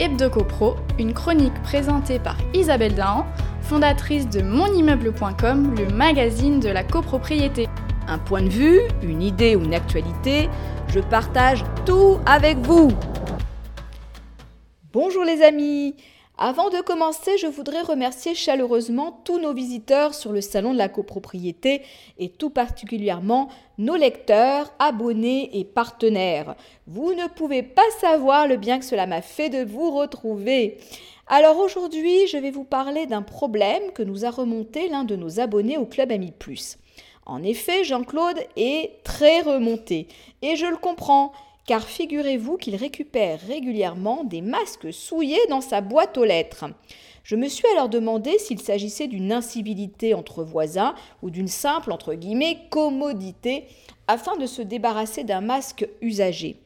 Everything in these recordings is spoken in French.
HebdoCopro, une chronique présentée par Isabelle Dahan, fondatrice de monimmeuble.com, le magazine de la copropriété. Un point de vue, une idée ou une actualité, je partage tout avec vous. Bonjour les amis avant de commencer, je voudrais remercier chaleureusement tous nos visiteurs sur le salon de la copropriété et tout particulièrement nos lecteurs, abonnés et partenaires. Vous ne pouvez pas savoir le bien que cela m'a fait de vous retrouver. Alors aujourd'hui, je vais vous parler d'un problème que nous a remonté l'un de nos abonnés au Club Ami Plus. En effet, Jean-Claude est très remonté et je le comprends car figurez-vous qu'il récupère régulièrement des masques souillés dans sa boîte aux lettres. Je me suis alors demandé s'il s'agissait d'une incivilité entre voisins ou d'une simple, entre guillemets, commodité afin de se débarrasser d'un masque usagé.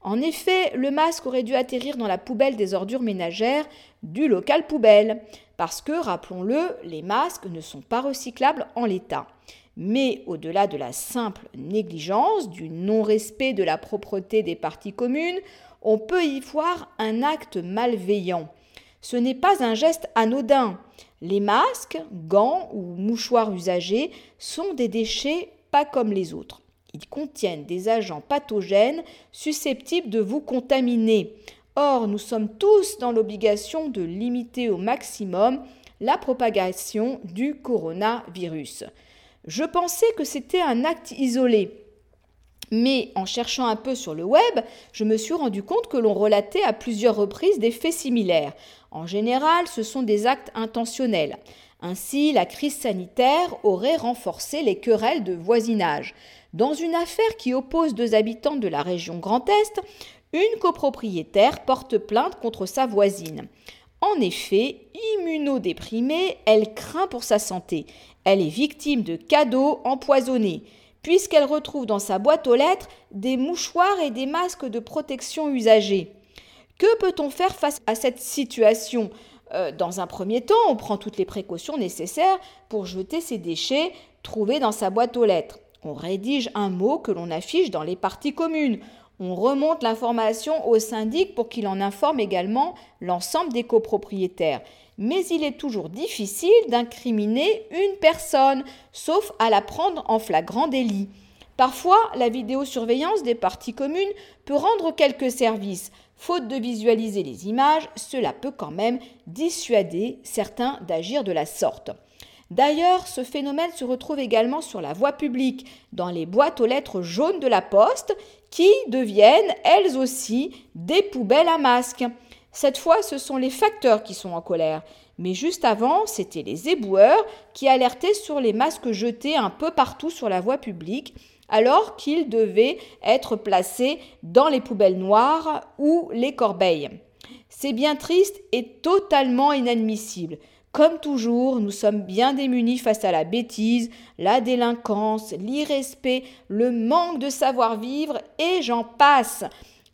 En effet, le masque aurait dû atterrir dans la poubelle des ordures ménagères du local poubelle, parce que, rappelons-le, les masques ne sont pas recyclables en l'état. Mais au-delà de la simple négligence, du non-respect de la propreté des parties communes, on peut y voir un acte malveillant. Ce n'est pas un geste anodin. Les masques, gants ou mouchoirs usagés sont des déchets pas comme les autres. Ils contiennent des agents pathogènes susceptibles de vous contaminer. Or, nous sommes tous dans l'obligation de limiter au maximum la propagation du coronavirus. Je pensais que c'était un acte isolé. Mais en cherchant un peu sur le web, je me suis rendu compte que l'on relatait à plusieurs reprises des faits similaires. En général, ce sont des actes intentionnels. Ainsi, la crise sanitaire aurait renforcé les querelles de voisinage. Dans une affaire qui oppose deux habitants de la région Grand Est, une copropriétaire porte plainte contre sa voisine. En effet, immunodéprimée, elle craint pour sa santé. Elle est victime de cadeaux empoisonnés, puisqu'elle retrouve dans sa boîte aux lettres des mouchoirs et des masques de protection usagés. Que peut-on faire face à cette situation? Euh, Dans un premier temps, on prend toutes les précautions nécessaires pour jeter ces déchets trouvés dans sa boîte aux lettres. On rédige un mot que l'on affiche dans les parties communes. On remonte l'information au syndic pour qu'il en informe également l'ensemble des copropriétaires. Mais il est toujours difficile d'incriminer une personne, sauf à la prendre en flagrant délit. Parfois, la vidéosurveillance des parties communes peut rendre quelques services. Faute de visualiser les images, cela peut quand même dissuader certains d'agir de la sorte. D'ailleurs, ce phénomène se retrouve également sur la voie publique, dans les boîtes aux lettres jaunes de la poste, qui deviennent elles aussi des poubelles à masques. Cette fois, ce sont les facteurs qui sont en colère. Mais juste avant, c'était les éboueurs qui alertaient sur les masques jetés un peu partout sur la voie publique, alors qu'ils devaient être placés dans les poubelles noires ou les corbeilles. C'est bien triste et totalement inadmissible. Comme toujours, nous sommes bien démunis face à la bêtise, la délinquance, l'irrespect, le manque de savoir-vivre et j'en passe.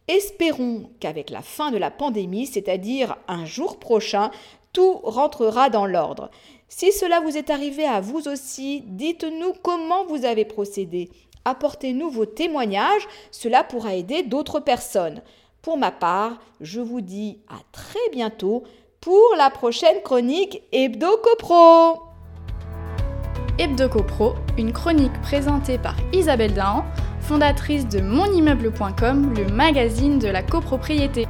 Espérons qu'avec la fin de la pandémie, c'est-à-dire un jour prochain, tout rentrera dans l'ordre. Si cela vous est arrivé à vous aussi, dites-nous comment vous avez procédé. Apportez-nous vos témoignages, cela pourra aider d'autres personnes. Pour ma part, je vous dis à très bientôt pour la prochaine chronique Hebdo Copro. Hebdo Copro, une chronique présentée par Isabelle Dahan, fondatrice de monimmeuble.com, le magazine de la copropriété.